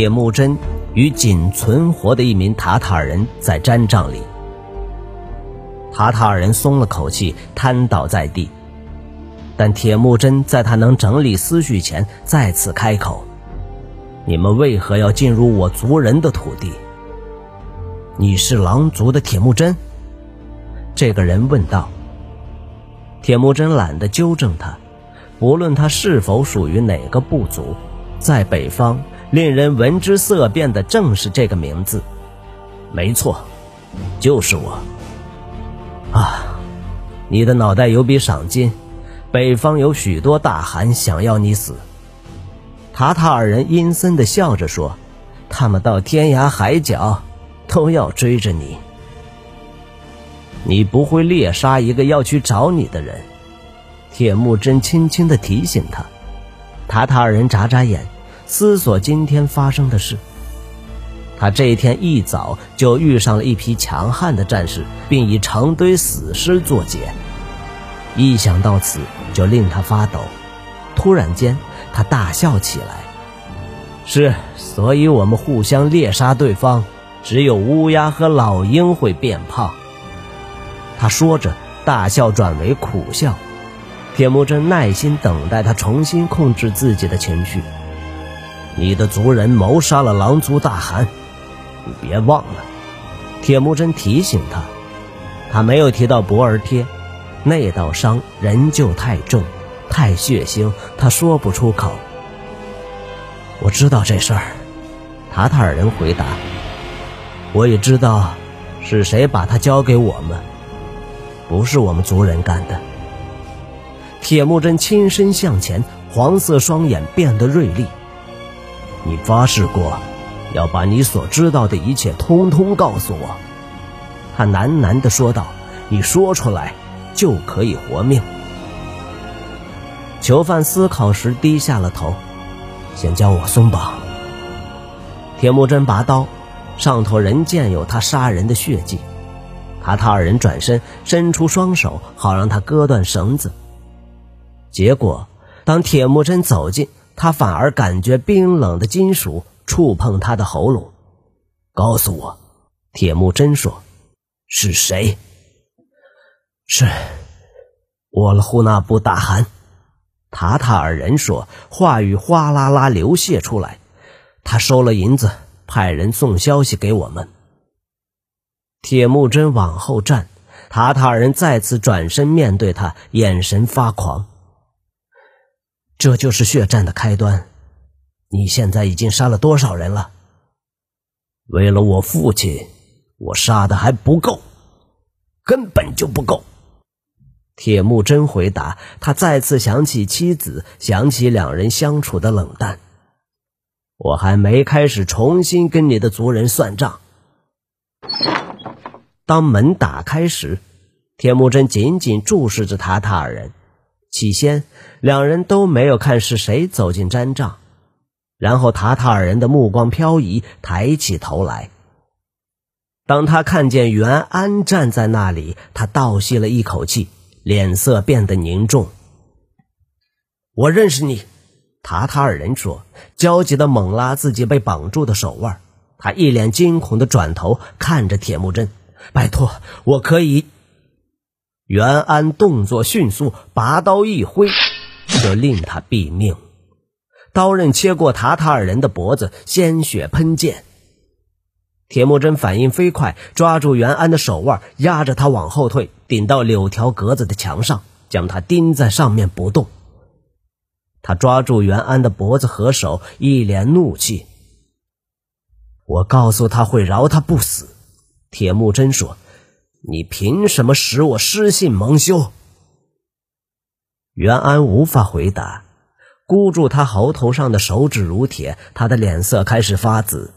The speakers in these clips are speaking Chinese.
铁木真与仅存活的一名塔塔尔人在毡帐里。塔塔尔人松了口气，瘫倒在地。但铁木真在他能整理思绪前，再次开口：“你们为何要进入我族人的土地？”你是狼族的铁木真？这个人问道。铁木真懒得纠正他，不论他是否属于哪个部族，在北方，令人闻之色变的正是这个名字。没错，就是我。啊，你的脑袋有笔赏金，北方有许多大汗想要你死。塔塔尔人阴森的笑着说：“他们到天涯海角，都要追着你。你不会猎杀一个要去找你的人。”铁木真轻轻的提醒他。塔塔尔人眨眨眼，思索今天发生的事。他这一天一早就遇上了一批强悍的战士，并以成堆死尸作结。一想到此，就令他发抖。突然间，他大笑起来：“是，所以我们互相猎杀对方。只有乌鸦和老鹰会变胖。”他说着，大笑转为苦笑。铁木真耐心等待他重新控制自己的情绪。你的族人谋杀了狼族大汗。你别忘了，铁木真提醒他，他没有提到博尔贴，那道伤仍旧太重，太血腥，他说不出口。我知道这事儿，塔塔尔人回答。我也知道，是谁把他交给我们，不是我们族人干的。铁木真亲身向前，黄色双眼变得锐利。你发誓过。要把你所知道的一切通通告诉我，他喃喃地说道：“你说出来，就可以活命。”囚犯思考时低下了头，先将我松绑。铁木真拔刀，上头仍见有他杀人的血迹。卡塔尔人转身伸出双手，好让他割断绳子。结果，当铁木真走近，他反而感觉冰冷的金属。触碰他的喉咙，告诉我，铁木真说：“是谁？”是沃勒呼那布大汗。塔塔尔人说，话语哗啦啦流泻出来。他收了银子，派人送消息给我们。铁木真往后站，塔塔尔人再次转身面对他，眼神发狂。这就是血战的开端。你现在已经杀了多少人了？为了我父亲，我杀的还不够，根本就不够。铁木真回答。他再次想起妻子，想起两人相处的冷淡。我还没开始重新跟你的族人算账。当门打开时，铁木真紧紧注视着塔塔尔人。起先，两人都没有看是谁走进毡帐。然后塔塔尔人的目光飘移，抬起头来。当他看见袁安站在那里，他倒吸了一口气，脸色变得凝重。我认识你，塔塔尔人说，焦急的猛拉自己被绑住的手腕。他一脸惊恐的转头看着铁木真：“拜托，我可以。”袁安动作迅速，拔刀一挥，就令他毙命。刀刃切过塔塔尔人的脖子，鲜血喷溅。铁木真反应飞快，抓住袁安的手腕，压着他往后退，顶到柳条格子的墙上，将他钉在上面不动。他抓住袁安的脖子和手，一脸怒气。我告诉他会饶他不死。铁木真说：“你凭什么使我失信蒙羞？”袁安无法回答。箍住他喉头上的手指如铁，他的脸色开始发紫。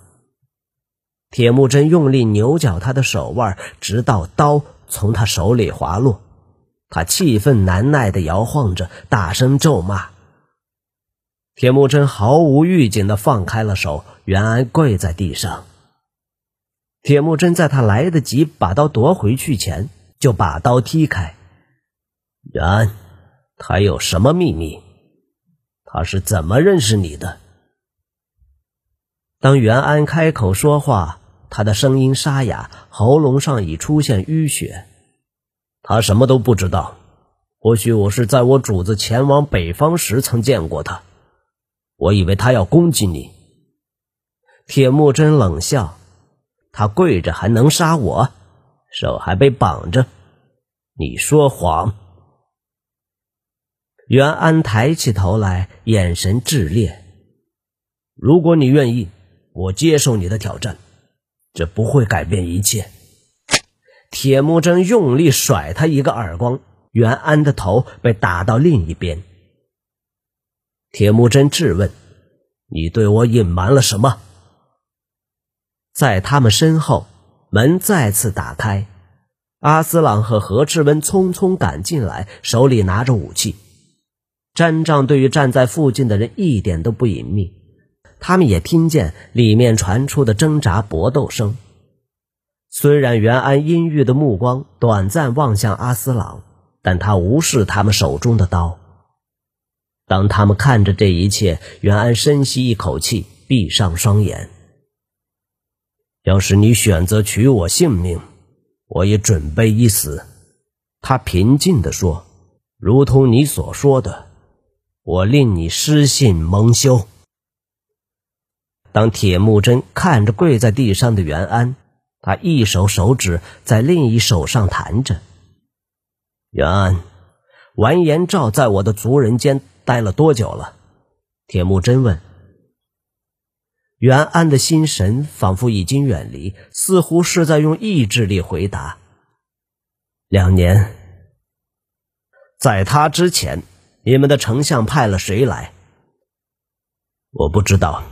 铁木真用力扭绞他的手腕，直到刀从他手里滑落。他气愤难耐地摇晃着，大声咒骂。铁木真毫无预警地放开了手，袁安跪在地上。铁木真在他来得及把刀夺回去前，就把刀踢开。袁安，他有什么秘密？他是怎么认识你的？当袁安开口说话，他的声音沙哑，喉咙上已出现淤血。他什么都不知道。或许我是在我主子前往北方时曾见过他，我以为他要攻击你。铁木真冷笑：“他跪着还能杀我？手还被绑着？你说谎。”袁安抬起头来，眼神炽烈：“如果你愿意，我接受你的挑战，这不会改变一切。”铁木真用力甩他一个耳光。袁安的头被打到另一边。铁木真质问：“你对我隐瞒了什么？”在他们身后，门再次打开，阿斯朗和何志温匆匆赶进来，手里拿着武器。詹仗对于站在附近的人一点都不隐秘，他们也听见里面传出的挣扎搏斗声。虽然袁安阴郁的目光短暂望向阿斯朗。但他无视他们手中的刀。当他们看着这一切，袁安深吸一口气，闭上双眼。要是你选择取我性命，我也准备一死。他平静地说：“如同你所说的，我令你失信蒙羞。”当铁木真看着跪在地上的袁安，他一手手指在另一手上弹着。袁安，完颜赵在我的族人间待了多久了？铁木真问。袁安的心神仿佛已经远离，似乎是在用意志力回答。两年。在他之前，你们的丞相派了谁来？我不知道。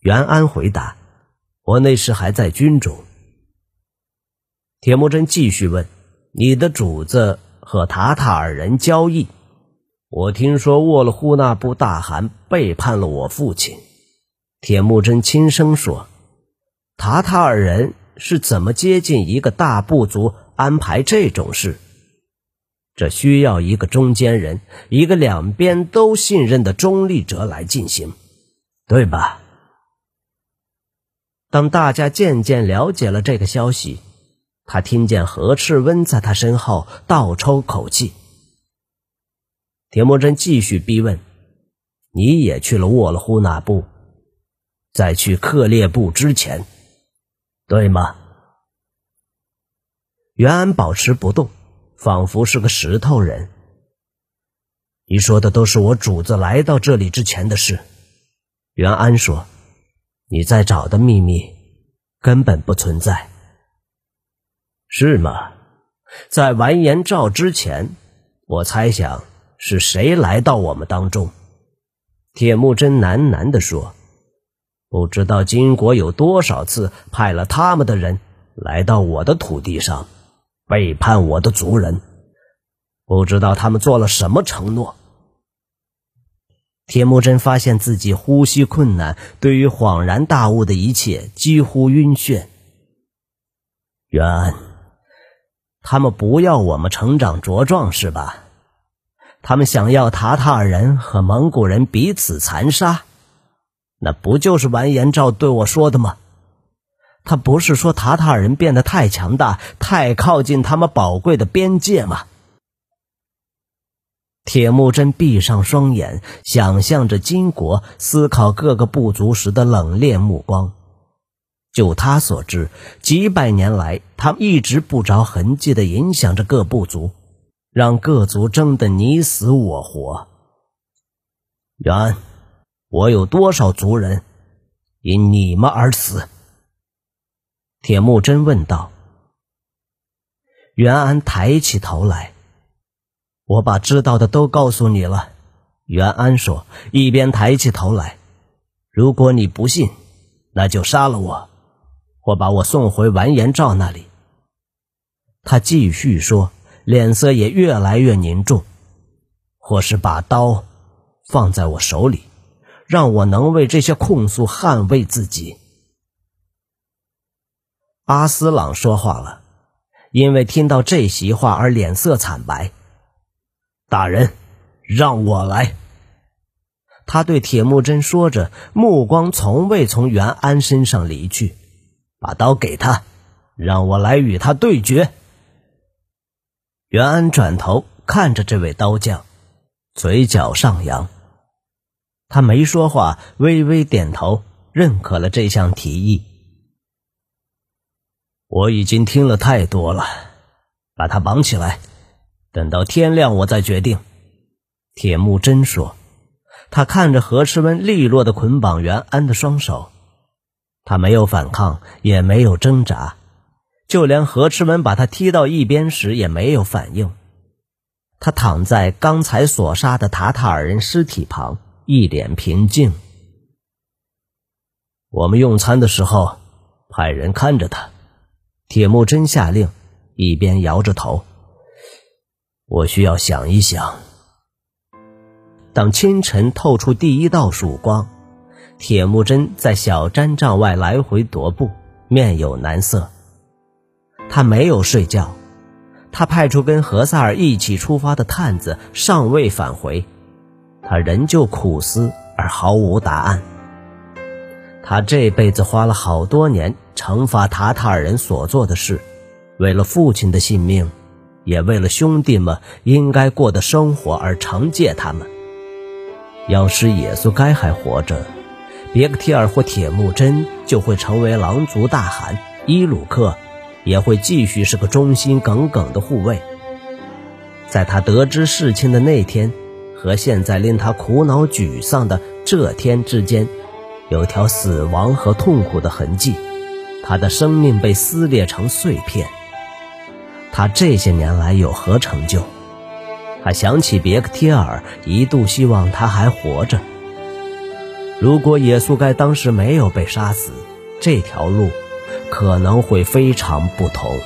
袁安回答。我那时还在军中。铁木真继续问：你的主子？和塔塔尔人交易，我听说沃勒呼那布大汗背叛了我父亲。铁木真轻声说：“塔塔尔人是怎么接近一个大部族安排这种事？这需要一个中间人，一个两边都信任的中立者来进行，对吧？”当大家渐渐了解了这个消息。他听见何赤温在他身后倒抽口气。铁木真继续逼问：“你也去了沃勒呼那部，在去克烈部之前，对吗？”袁安保持不动，仿佛是个石头人。你说的都是我主子来到这里之前的事。袁安说：“你在找的秘密根本不存在。”是吗？在完颜赵之前，我猜想是谁来到我们当中？铁木真喃喃地说：“不知道金国有多少次派了他们的人来到我的土地上，背叛我的族人。不知道他们做了什么承诺。”铁木真发现自己呼吸困难，对于恍然大悟的一切几乎晕眩。远。他们不要我们成长茁壮是吧？他们想要塔塔尔人和蒙古人彼此残杀，那不就是完颜赵对我说的吗？他不是说塔塔尔人变得太强大，太靠近他们宝贵的边界吗？铁木真闭上双眼，想象着金国思考各个部族时的冷冽目光。就他所知，几百年来，他一直不着痕迹地影响着各部族，让各族争得你死我活。然，我有多少族人因你们而死？铁木真问道。袁安抬起头来：“我把知道的都告诉你了。”袁安说，一边抬起头来：“如果你不信，那就杀了我。”或把我送回完颜赵那里。他继续说，脸色也越来越凝重。或是把刀放在我手里，让我能为这些控诉捍卫自己。阿斯朗说话了，因为听到这席话而脸色惨白。大人，让我来。他对铁木真说着，目光从未从袁安身上离去。把刀给他，让我来与他对决。袁安转头看着这位刀匠，嘴角上扬。他没说话，微微点头，认可了这项提议。我已经听了太多了，把他绑起来，等到天亮我再决定。铁木真说。他看着何世温利落的捆绑袁安的双手，他没有反抗，也没有挣扎，就连何世温把他踢到一边时也没有反应。他躺在刚才所杀的塔塔尔人尸体旁。一脸平静。我们用餐的时候，派人看着他。铁木真下令，一边摇着头。我需要想一想。当清晨透出第一道曙光，铁木真在小毡帐外来回踱步，面有难色。他没有睡觉。他派出跟何萨尔一起出发的探子尚未返回。他仍旧苦思而毫无答案。他这辈子花了好多年惩罚塔塔尔人所做的事，为了父亲的性命，也为了兄弟们应该过的生活而惩戒他们。要是耶稣该还活着，别克提尔或铁木真就会成为狼族大汗，伊鲁克也会继续是个忠心耿耿的护卫。在他得知事情的那天。和现在令他苦恼沮丧的这天之间，有条死亡和痛苦的痕迹。他的生命被撕裂成碎片。他这些年来有何成就？他想起别克贴尔，一度希望他还活着。如果耶稣该当时没有被杀死，这条路可能会非常不同。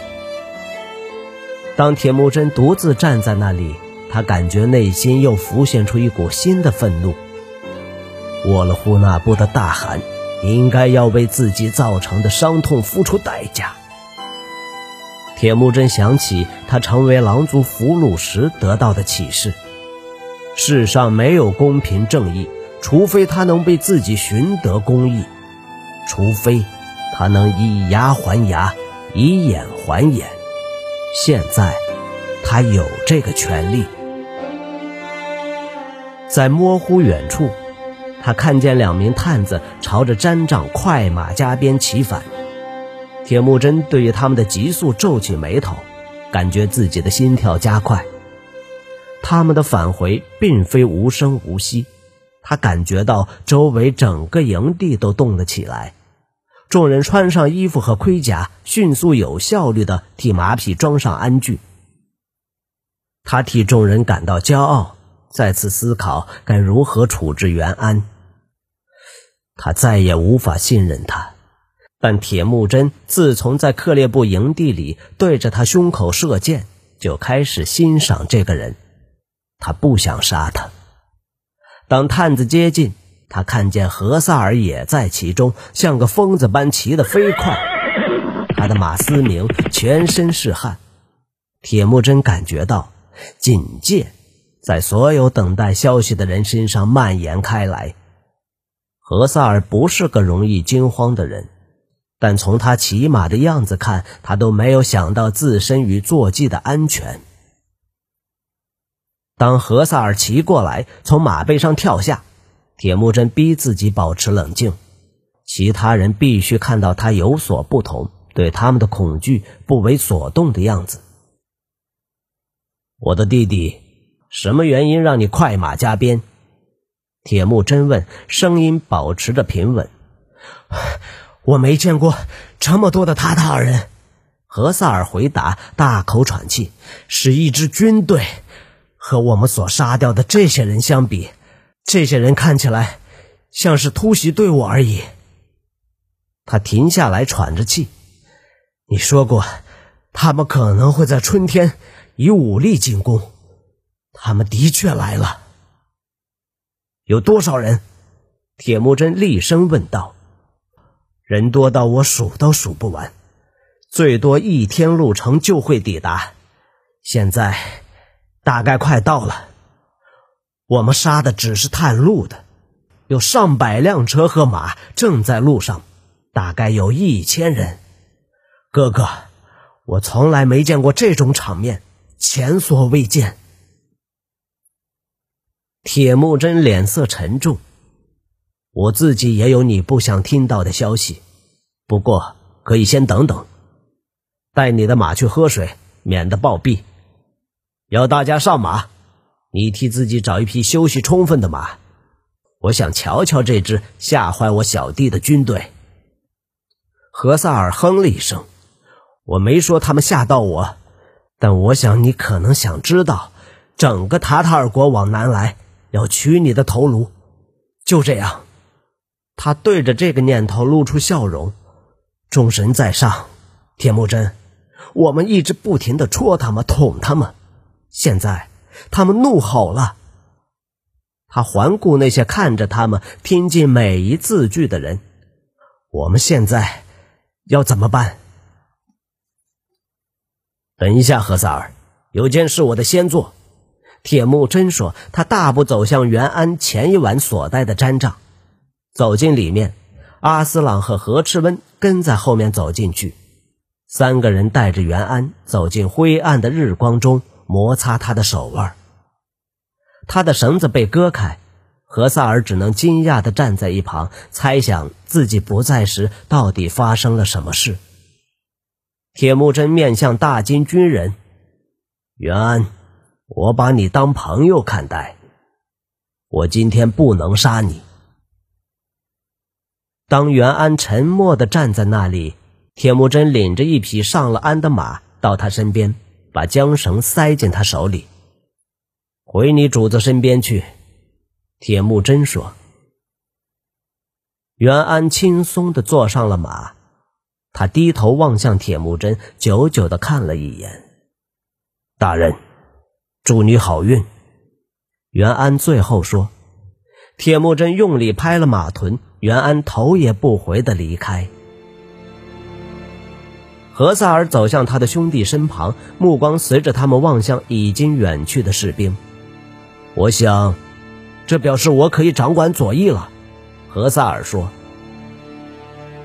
当铁木真独自站在那里。他感觉内心又浮现出一股新的愤怒。沃勒呼纳布的大汗应该要为自己造成的伤痛付出代价。铁木真想起他成为狼族俘虏时得到的启示：世上没有公平正义，除非他能为自己寻得公义，除非他能以牙还牙，以眼还眼。现在，他有这个权利。在模糊远处，他看见两名探子朝着毡帐快马加鞭齐返。铁木真对于他们的急速皱起眉头，感觉自己的心跳加快。他们的返回并非无声无息，他感觉到周围整个营地都动了起来。众人穿上衣服和盔甲，迅速有效率地替马匹装上鞍具。他替众人感到骄傲。再次思考该如何处置袁安，他再也无法信任他。但铁木真自从在克烈部营地里对着他胸口射箭，就开始欣赏这个人。他不想杀他。当探子接近，他看见何萨尔也在其中，像个疯子般骑得飞快。他的马嘶鸣，全身是汗。铁木真感觉到警戒。在所有等待消息的人身上蔓延开来。何萨尔不是个容易惊慌的人，但从他骑马的样子看，他都没有想到自身与坐骑的安全。当何萨尔骑过来，从马背上跳下，铁木真逼自己保持冷静。其他人必须看到他有所不同，对他们的恐惧不为所动的样子。我的弟弟。什么原因让你快马加鞭？铁木真问，声音保持着平稳。我没见过这么多的塔塔尔人。何萨尔回答，大口喘气。是一支军队，和我们所杀掉的这些人相比，这些人看起来像是突袭队伍而已。他停下来喘着气。你说过，他们可能会在春天以武力进攻。他们的确来了，有多少人？铁木真厉声问道。人多到我数都数不完，最多一天路程就会抵达。现在大概快到了。我们杀的只是探路的，有上百辆车和马正在路上，大概有一千人。哥哥，我从来没见过这种场面，前所未见。铁木真脸色沉重，我自己也有你不想听到的消息，不过可以先等等，带你的马去喝水，免得暴毙。要大家上马，你替自己找一匹休息充分的马。我想瞧瞧这支吓坏我小弟的军队。何萨尔哼了一声：“我没说他们吓到我，但我想你可能想知道，整个塔塔尔国往南来，要取你的头颅。就这样。”他对着这个念头露出笑容。众神在上，铁木真，我们一直不停的戳他们、捅他们，现在他们怒吼了。他环顾那些看着他们、听进每一字句的人，我们现在要怎么办？等一下，何萨尔，有件事我得先做。铁木真说，他大步走向袁安前一晚所待的毡帐，走进里面，阿斯朗和何赤温跟在后面走进去，三个人带着袁安走进灰暗的日光中，摩擦他的手腕。他的绳子被割开，何萨尔只能惊讶地站在一旁，猜想自己不在时到底发生了什么事。铁木真面向大金军人袁安：“我把你当朋友看待，我今天不能杀你。”当袁安沉默的站在那里，铁木真领着一匹上了鞍的马到他身边，把缰绳塞进他手里。回你主子身边去，铁木真说。袁安轻松的坐上了马，他低头望向铁木真，久久的看了一眼。大人，祝你好运。袁安最后说。铁木真用力拍了马臀，袁安头也不回地离开。何萨尔走向他的兄弟身旁，目光随着他们望向已经远去的士兵。我想，这表示我可以掌管左翼了。”何萨尔说。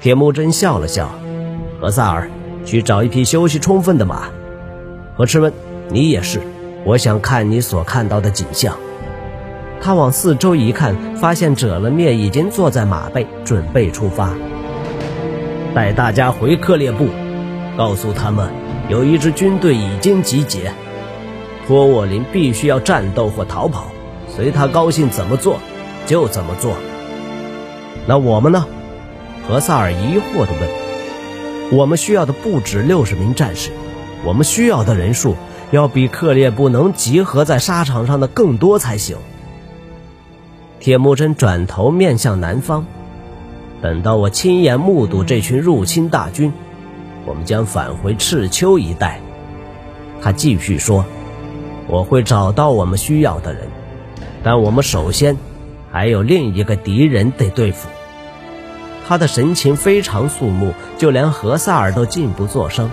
铁木真笑了笑：“何萨尔，去找一匹休息充分的马。何赤温，你也是。我想看你所看到的景象。”他往四周一看，发现者了灭已经坐在马背，准备出发。带大家回克烈部，告诉他们，有一支军队已经集结。托沃林必须要战斗或逃跑，随他高兴怎么做就怎么做。那我们呢？何萨尔疑惑地问。我们需要的不止六十名战士，我们需要的人数要比克烈部能集合在沙场上的更多才行。铁木真转头面向南方，等到我亲眼目睹这群入侵大军，我们将返回赤丘一带。他继续说。我会找到我们需要的人，但我们首先还有另一个敌人得对付。他的神情非常肃穆，就连何萨尔都禁不作声。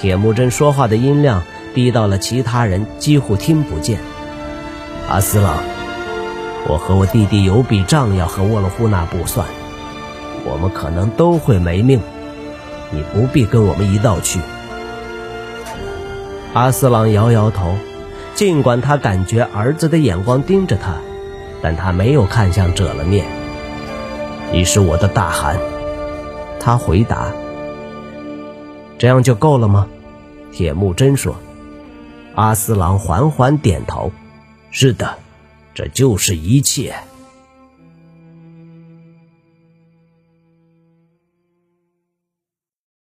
铁木真说话的音量低到了其他人几乎听不见。阿斯朗，我和我弟弟有笔账要和沃洛夫纳布算，我们可能都会没命，你不必跟我们一道去。阿斯朗摇摇头。尽管他感觉儿子的眼光盯着他，但他没有看向者了面。你是我的大汗，他回答。这样就够了吗？铁木真说。阿斯郎缓缓点头。是的，这就是一切。